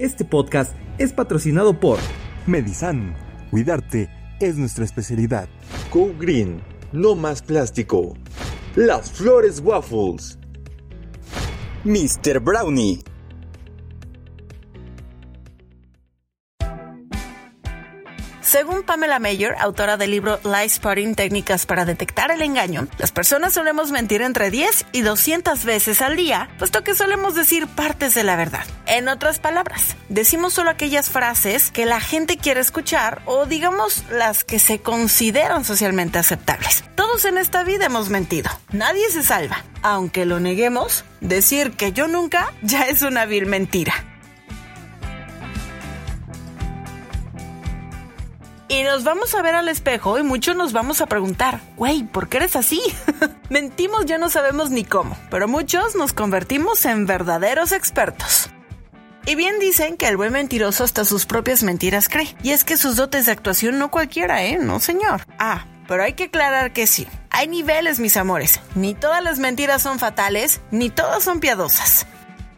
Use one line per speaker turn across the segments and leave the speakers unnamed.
Este podcast es patrocinado por
Medisan. Cuidarte es nuestra especialidad.
Go Green. No más plástico. Las Flores Waffles.
Mr. Brownie.
Según Pamela Mayer, autora del libro Lie Spotting Técnicas para detectar el engaño, las personas solemos mentir entre 10 y 200 veces al día, puesto que solemos decir partes de la verdad. En otras palabras, decimos solo aquellas frases que la gente quiere escuchar o digamos las que se consideran socialmente aceptables. Todos en esta vida hemos mentido. Nadie se salva. Aunque lo neguemos, decir que yo nunca ya es una vil mentira. Y nos vamos a ver al espejo y muchos nos vamos a preguntar, güey, ¿por qué eres así? Mentimos ya no sabemos ni cómo, pero muchos nos convertimos en verdaderos expertos. Y bien dicen que el buen mentiroso hasta sus propias mentiras cree. Y es que sus dotes de actuación no cualquiera, ¿eh? No, señor. Ah, pero hay que aclarar que sí. Hay niveles, mis amores. Ni todas las mentiras son fatales, ni todas son piadosas.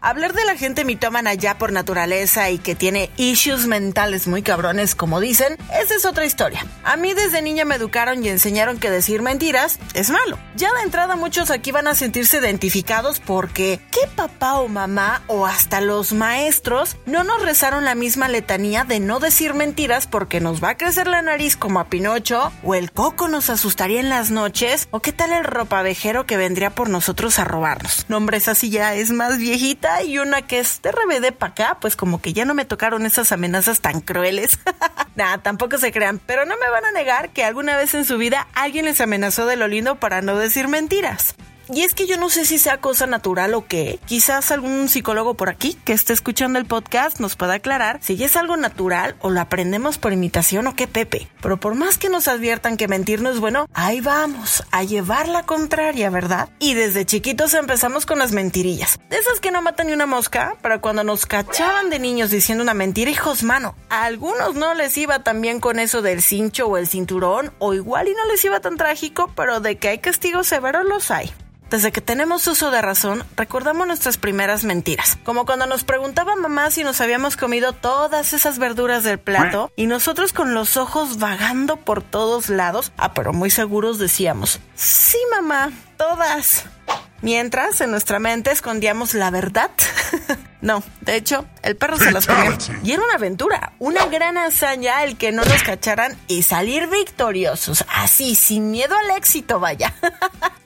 Hablar de la gente mitómana ya por naturaleza y que tiene issues mentales muy cabrones, como dicen, esa es otra historia. A mí desde niña me educaron y enseñaron que decir mentiras es malo. Ya de entrada muchos aquí van a sentirse identificados porque ¿qué papá o mamá o hasta los maestros no nos rezaron la misma letanía de no decir mentiras porque nos va a crecer la nariz como a Pinocho o el coco nos asustaría en las noches o qué tal el ropavejero que vendría por nosotros a robarnos? Nombres así ya es más viejita y una que es de RBD para acá, pues como que ya no me tocaron esas amenazas tan crueles. Nada, tampoco se crean, pero no me van a negar que alguna vez en su vida alguien les amenazó de lo lindo para no decir mentiras. Y es que yo no sé si sea cosa natural o qué. Quizás algún psicólogo por aquí que esté escuchando el podcast nos pueda aclarar si es algo natural o lo aprendemos por imitación o qué Pepe. Pero por más que nos adviertan que mentir no es bueno, ahí vamos a llevar la contraria, ¿verdad? Y desde chiquitos empezamos con las mentirillas. De esas que no matan ni una mosca, pero cuando nos cachaban de niños diciendo una mentira, hijos mano, a algunos no les iba tan bien con eso del cincho o el cinturón, o igual y no les iba tan trágico, pero de que hay castigos severos los hay. Desde que tenemos uso de razón, recordamos nuestras primeras mentiras. Como cuando nos preguntaba mamá si nos habíamos comido todas esas verduras del plato y nosotros con los ojos vagando por todos lados, ah, pero muy seguros decíamos, sí mamá, todas. Mientras en nuestra mente escondíamos la verdad. no, de hecho, el perro se las comió. Y era una aventura, una gran hazaña el que no nos cacharan y salir victoriosos, así, sin miedo al éxito, vaya.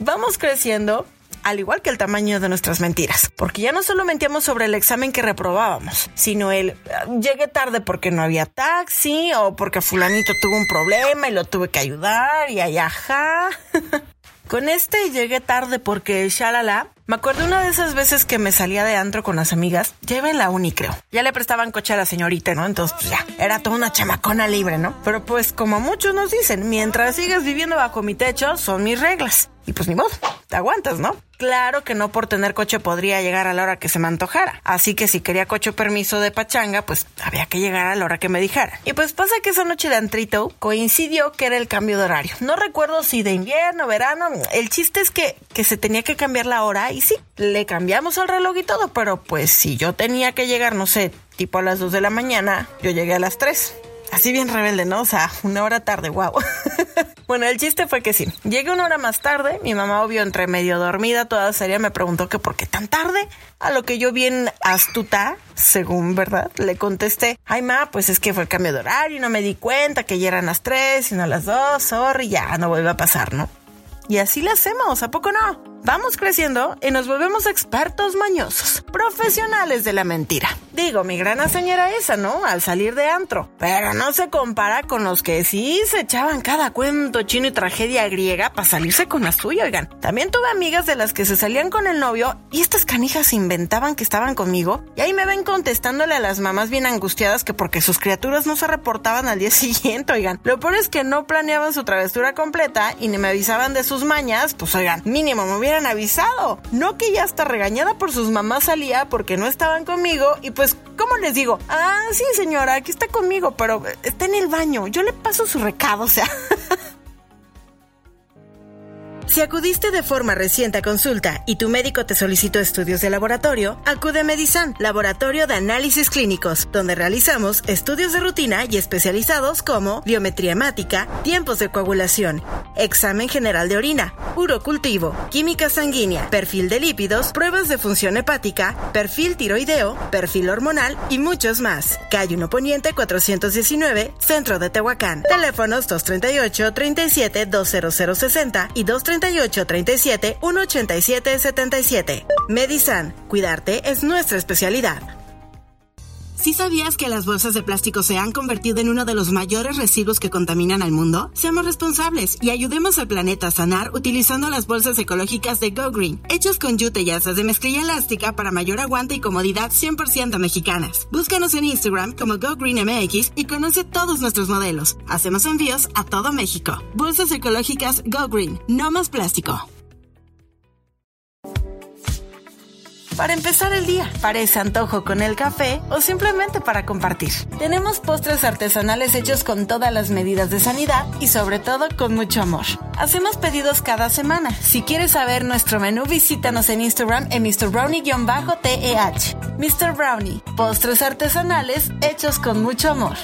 Vamos creciendo al igual que el tamaño de nuestras mentiras, porque ya no solo mentíamos sobre el examen que reprobábamos, sino el llegué tarde porque no había taxi o porque fulanito tuvo un problema y lo tuve que ayudar y ayaja. Con este llegué tarde porque shalala. Me acuerdo una de esas veces que me salía de antro con las amigas, ya en la uni creo. Ya le prestaban coche a la señorita, ¿no? Entonces pues ya, era toda una chamacona libre, ¿no? Pero pues como muchos nos dicen, mientras sigas viviendo bajo mi techo, son mis reglas. Y pues ni modo, te aguantas, ¿no? Claro que no por tener coche podría llegar a la hora que se me antojara. Así que si quería coche permiso de pachanga, pues había que llegar a la hora que me dijera. Y pues pasa que esa noche de antrito coincidió que era el cambio de horario. No recuerdo si de invierno, verano. El chiste es que, que se tenía que cambiar la hora y sí, le cambiamos el reloj y todo, pero pues si yo tenía que llegar, no sé, tipo a las 2 de la mañana, yo llegué a las 3. Así bien rebelde, ¿no? O sea, una hora tarde, wow. bueno, el chiste fue que sí. Llegué una hora más tarde, mi mamá, obvio, entre medio dormida, toda seria, me preguntó que por qué tan tarde. A lo que yo bien astuta, según verdad, le contesté, ay ma, pues es que fue el cambio de horario, no me di cuenta que ya eran las tres y no las dos, sorry, ya no vuelve a pasar, ¿no? Y así lo hacemos, ¿a poco no? Vamos creciendo y nos volvemos expertos mañosos, profesionales de la mentira. Digo, mi gran hazaña esa, ¿no? Al salir de antro. Pero no se compara con los que sí se echaban cada cuento chino y tragedia griega para salirse con la suya, oigan. También tuve amigas de las que se salían con el novio y estas canijas inventaban que estaban conmigo y ahí me ven contestándole a las mamás bien angustiadas que porque sus criaturas no se reportaban al día siguiente, oigan. Lo peor es que no planeaban su travesura completa y ni me avisaban de sus mañas, pues oigan, mínimo me hubieran avisado. No que ya hasta regañada por sus mamás salía porque no estaban conmigo y pues, ¿cómo les digo? Ah, sí señora, aquí está conmigo, pero está en el baño. Yo le paso su recado, o sea. Si acudiste de forma reciente a consulta y tu médico te solicitó estudios de laboratorio, acude a Medisan, Laboratorio de Análisis Clínicos, donde realizamos estudios de rutina y especializados como biometría hemática, tiempos de coagulación, examen general de orina, urocultivo, química sanguínea, perfil de lípidos, pruebas de función hepática, perfil tiroideo, perfil hormonal y muchos más. Calle 1 Poniente 419, Centro de Tehuacán. Teléfonos 238 37 20060 y 238 38 37 187 77. Medisan, cuidarte es nuestra especialidad. ¿Sí sabías que las bolsas de plástico se han convertido en uno de los mayores residuos que contaminan al mundo? Seamos responsables y ayudemos al planeta a sanar utilizando las bolsas ecológicas de Go Green, hechas con yute y asas de mezclilla elástica para mayor aguante y comodidad 100% mexicanas. Búscanos en Instagram como Go Green MX y conoce todos nuestros modelos. Hacemos envíos a todo México. Bolsas ecológicas Go Green, no más plástico. Para empezar el día, para ese antojo con el café o simplemente para compartir. Tenemos postres artesanales hechos con todas las medidas de sanidad y sobre todo con mucho amor. Hacemos pedidos cada semana. Si quieres saber nuestro menú, visítanos en Instagram en MrBrownie-TEH. Mr. Brownie, postres artesanales hechos con mucho amor.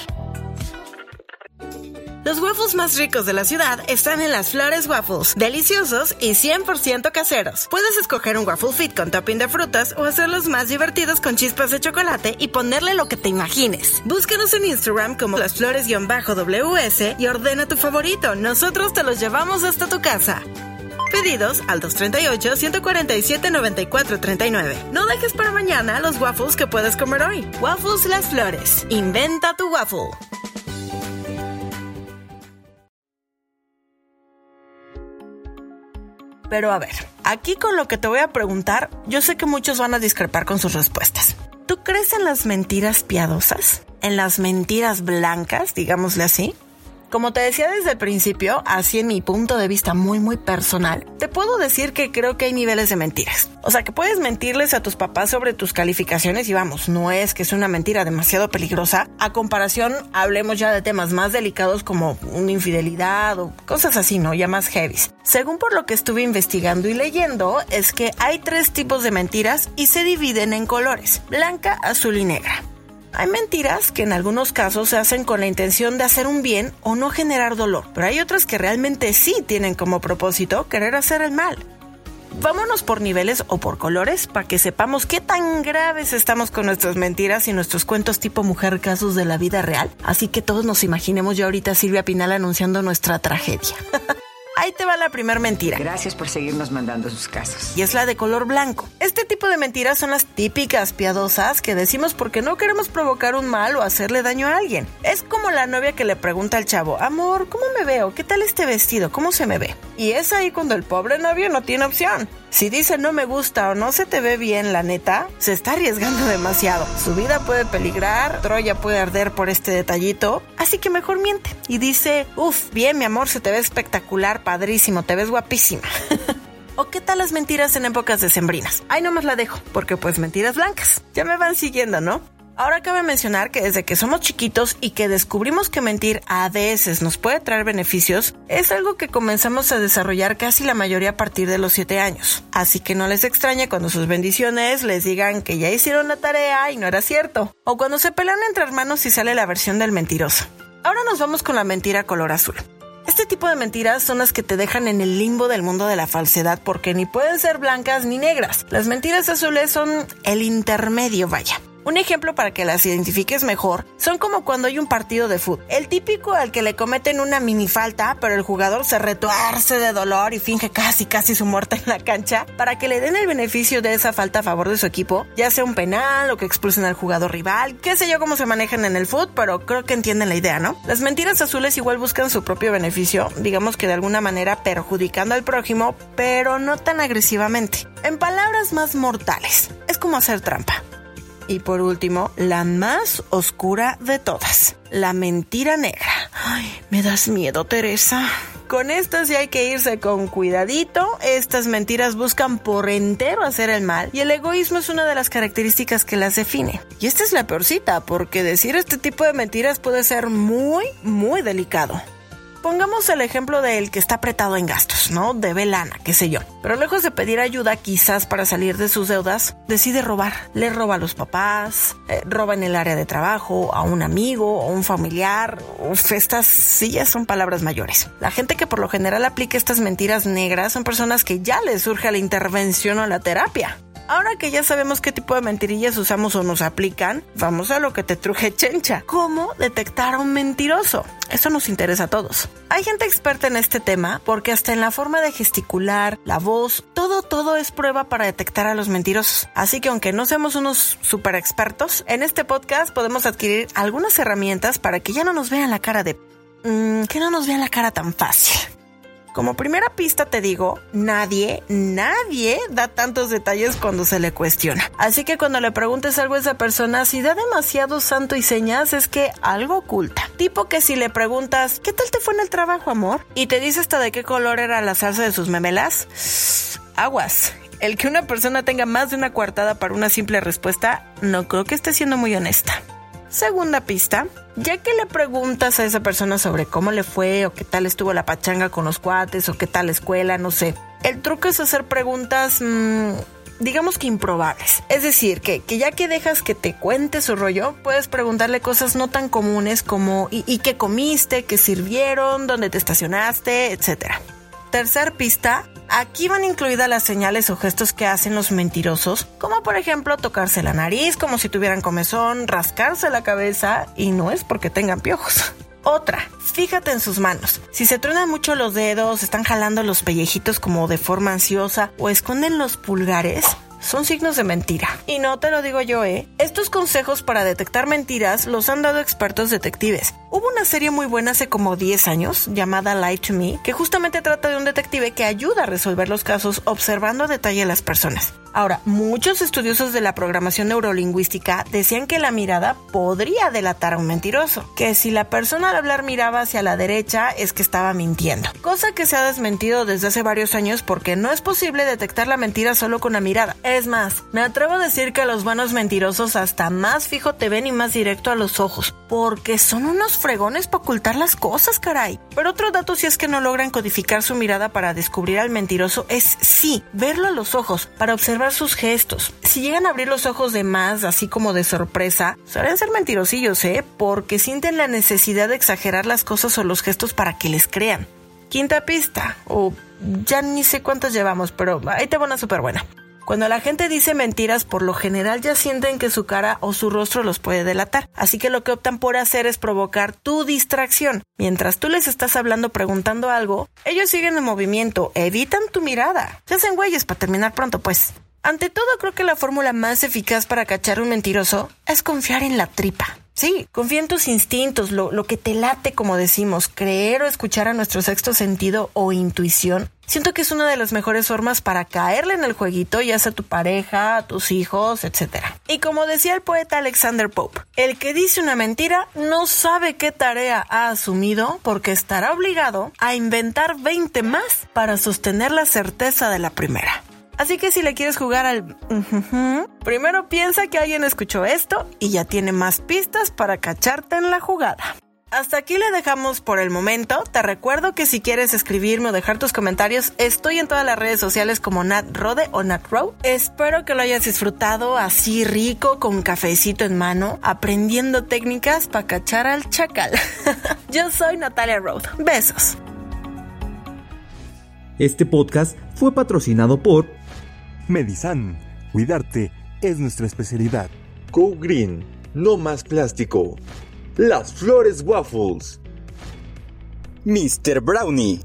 Los waffles más ricos de la ciudad están en las Flores Waffles, deliciosos y 100% caseros. Puedes escoger un waffle fit con topping de frutas o hacerlos más divertidos con chispas de chocolate y ponerle lo que te imagines. Búscanos en Instagram como las flores-ws y ordena tu favorito. Nosotros te los llevamos hasta tu casa. Pedidos al 238-147-9439. No dejes para mañana los waffles que puedes comer hoy. Waffles Las Flores. Inventa tu waffle. Pero a ver, aquí con lo que te voy a preguntar, yo sé que muchos van a discrepar con sus respuestas. ¿Tú crees en las mentiras piadosas? ¿En las mentiras blancas, digámosle así? Como te decía desde el principio, así en mi punto de vista muy muy personal, te puedo decir que creo que hay niveles de mentiras. O sea, que puedes mentirles a tus papás sobre tus calificaciones y vamos, no es que es una mentira demasiado peligrosa. A comparación, hablemos ya de temas más delicados como una infidelidad o cosas así, ¿no? Ya más heavy. Según por lo que estuve investigando y leyendo, es que hay tres tipos de mentiras y se dividen en colores, blanca, azul y negra. Hay mentiras que en algunos casos se hacen con la intención de hacer un bien o no generar dolor, pero hay otras que realmente sí tienen como propósito querer hacer el mal. Vámonos por niveles o por colores para que sepamos qué tan graves estamos con nuestras mentiras y nuestros cuentos tipo mujer casos de la vida real. Así que todos nos imaginemos ya ahorita Silvia Pinal anunciando nuestra tragedia. Ahí te va la primera mentira.
Gracias por seguirnos mandando sus casos.
Y es la de color blanco. Este tipo de mentiras son las típicas piadosas que decimos porque no queremos provocar un mal o hacerle daño a alguien. Es como la novia que le pregunta al chavo, amor, ¿cómo me veo? ¿Qué tal este vestido? ¿Cómo se me ve? Y es ahí cuando el pobre novio no tiene opción. Si dice no me gusta o no se te ve bien, la neta, se está arriesgando demasiado. Su vida puede peligrar, Troya puede arder por este detallito, así que mejor miente. Y dice, uff, bien mi amor, se te ve espectacular, padrísimo, te ves guapísima. ¿O qué tal las mentiras en épocas decembrinas? Ahí nomás la dejo, porque pues mentiras blancas. Ya me van siguiendo, ¿no? Ahora cabe mencionar que desde que somos chiquitos y que descubrimos que mentir a veces nos puede traer beneficios, es algo que comenzamos a desarrollar casi la mayoría a partir de los 7 años. Así que no les extrañe cuando sus bendiciones les digan que ya hicieron la tarea y no era cierto. O cuando se pelean entre hermanos y sale la versión del mentiroso. Ahora nos vamos con la mentira color azul. Este tipo de mentiras son las que te dejan en el limbo del mundo de la falsedad porque ni pueden ser blancas ni negras. Las mentiras azules son el intermedio, vaya. Un ejemplo para que las identifiques mejor son como cuando hay un partido de fútbol. El típico al que le cometen una mini falta, pero el jugador se retuerce de dolor y finge casi casi su muerte en la cancha para que le den el beneficio de esa falta a favor de su equipo, ya sea un penal o que expulsen al jugador rival, qué sé yo cómo se manejan en el fútbol, pero creo que entienden la idea, ¿no? Las mentiras azules igual buscan su propio beneficio, digamos que de alguna manera perjudicando al prójimo, pero no tan agresivamente. En palabras más mortales, es como hacer trampa. Y por último, la más oscura de todas, la mentira negra. Ay, me das miedo, Teresa. Con esto sí hay que irse con cuidadito. Estas mentiras buscan por entero hacer el mal y el egoísmo es una de las características que las define. Y esta es la peorcita, porque decir este tipo de mentiras puede ser muy, muy delicado. Pongamos el ejemplo del que está apretado en gastos, ¿no? Debe lana, qué sé yo. Pero lejos de pedir ayuda, quizás para salir de sus deudas, decide robar. Le roba a los papás, eh, roba en el área de trabajo, a un amigo o un familiar. Uf, estas sí ya son palabras mayores. La gente que por lo general aplica estas mentiras negras son personas que ya les surge la intervención o la terapia. Ahora que ya sabemos qué tipo de mentirillas usamos o nos aplican, vamos a lo que te truje chencha. ¿Cómo detectar a un mentiroso? Eso nos interesa a todos. Hay gente experta en este tema porque hasta en la forma de gesticular, la voz, todo, todo es prueba para detectar a los mentirosos. Así que aunque no seamos unos super expertos, en este podcast podemos adquirir algunas herramientas para que ya no nos vean la cara de... Mmm, que no nos vean la cara tan fácil. Como primera pista te digo, nadie, nadie da tantos detalles cuando se le cuestiona. Así que cuando le preguntes algo a esa persona, si da demasiado santo y señas, es que algo oculta. Tipo que si le preguntas, ¿qué tal te fue en el trabajo, amor? Y te dice hasta de qué color era la salsa de sus memelas. Aguas. El que una persona tenga más de una coartada para una simple respuesta, no creo que esté siendo muy honesta. Segunda pista, ya que le preguntas a esa persona sobre cómo le fue o qué tal estuvo la pachanga con los cuates o qué tal la escuela, no sé. El truco es hacer preguntas, mmm, digamos que improbables. Es decir, que, que, ya que dejas que te cuente su rollo, puedes preguntarle cosas no tan comunes como ¿y, y qué comiste? ¿Qué sirvieron? ¿Dónde te estacionaste? Etcétera. Tercer pista, Aquí van incluidas las señales o gestos que hacen los mentirosos, como por ejemplo tocarse la nariz como si tuvieran comezón, rascarse la cabeza y no es porque tengan piojos. Otra, fíjate en sus manos. Si se truenan mucho los dedos, están jalando los pellejitos como de forma ansiosa o esconden los pulgares, son signos de mentira. Y no te lo digo yo, ¿eh? Estos consejos para detectar mentiras los han dado expertos detectives. Hubo una serie muy buena hace como 10 años llamada Lie to Me, que justamente trata de un detective que ayuda a resolver los casos observando a detalle a las personas. Ahora, muchos estudiosos de la programación neurolingüística decían que la mirada podría delatar a un mentiroso, que si la persona al hablar miraba hacia la derecha es que estaba mintiendo, cosa que se ha desmentido desde hace varios años porque no es posible detectar la mentira solo con la mirada. Es más, me atrevo a decir que los buenos mentirosos hasta más fijo te ven y más directo a los ojos, porque son unos fregones para ocultar las cosas, caray. Pero otro dato si es que no logran codificar su mirada para descubrir al mentiroso es sí, verlo a los ojos, para observar sus gestos. Si llegan a abrir los ojos de más, así como de sorpresa, suelen ser mentirosillos, ¿eh? Porque sienten la necesidad de exagerar las cosas o los gestos para que les crean. Quinta pista, o ya ni sé cuántas llevamos, pero ahí te va una súper buena. Cuando la gente dice mentiras, por lo general ya sienten que su cara o su rostro los puede delatar. Así que lo que optan por hacer es provocar tu distracción. Mientras tú les estás hablando preguntando algo, ellos siguen en movimiento, evitan tu mirada. Se hacen güeyes para terminar pronto, pues. Ante todo, creo que la fórmula más eficaz para cachar un mentiroso es confiar en la tripa. Sí, confía en tus instintos, lo, lo, que te late, como decimos, creer o escuchar a nuestro sexto sentido o intuición. Siento que es una de las mejores formas para caerle en el jueguito, ya sea tu pareja, tus hijos, etc. Y como decía el poeta Alexander Pope, el que dice una mentira no sabe qué tarea ha asumido porque estará obligado a inventar 20 más para sostener la certeza de la primera. Así que si le quieres jugar al... primero piensa que alguien escuchó esto y ya tiene más pistas para cacharte en la jugada. Hasta aquí le dejamos por el momento. Te recuerdo que si quieres escribirme o dejar tus comentarios, estoy en todas las redes sociales como Nat Rode o Nat Row. Espero que lo hayas disfrutado así rico, con cafecito en mano, aprendiendo técnicas para cachar al chacal. Yo soy Natalia Road. Besos.
Este podcast fue patrocinado por
Medisan. Cuidarte es nuestra especialidad.
Go Green. No más plástico. Las Flores Waffles.
Mr. Brownie.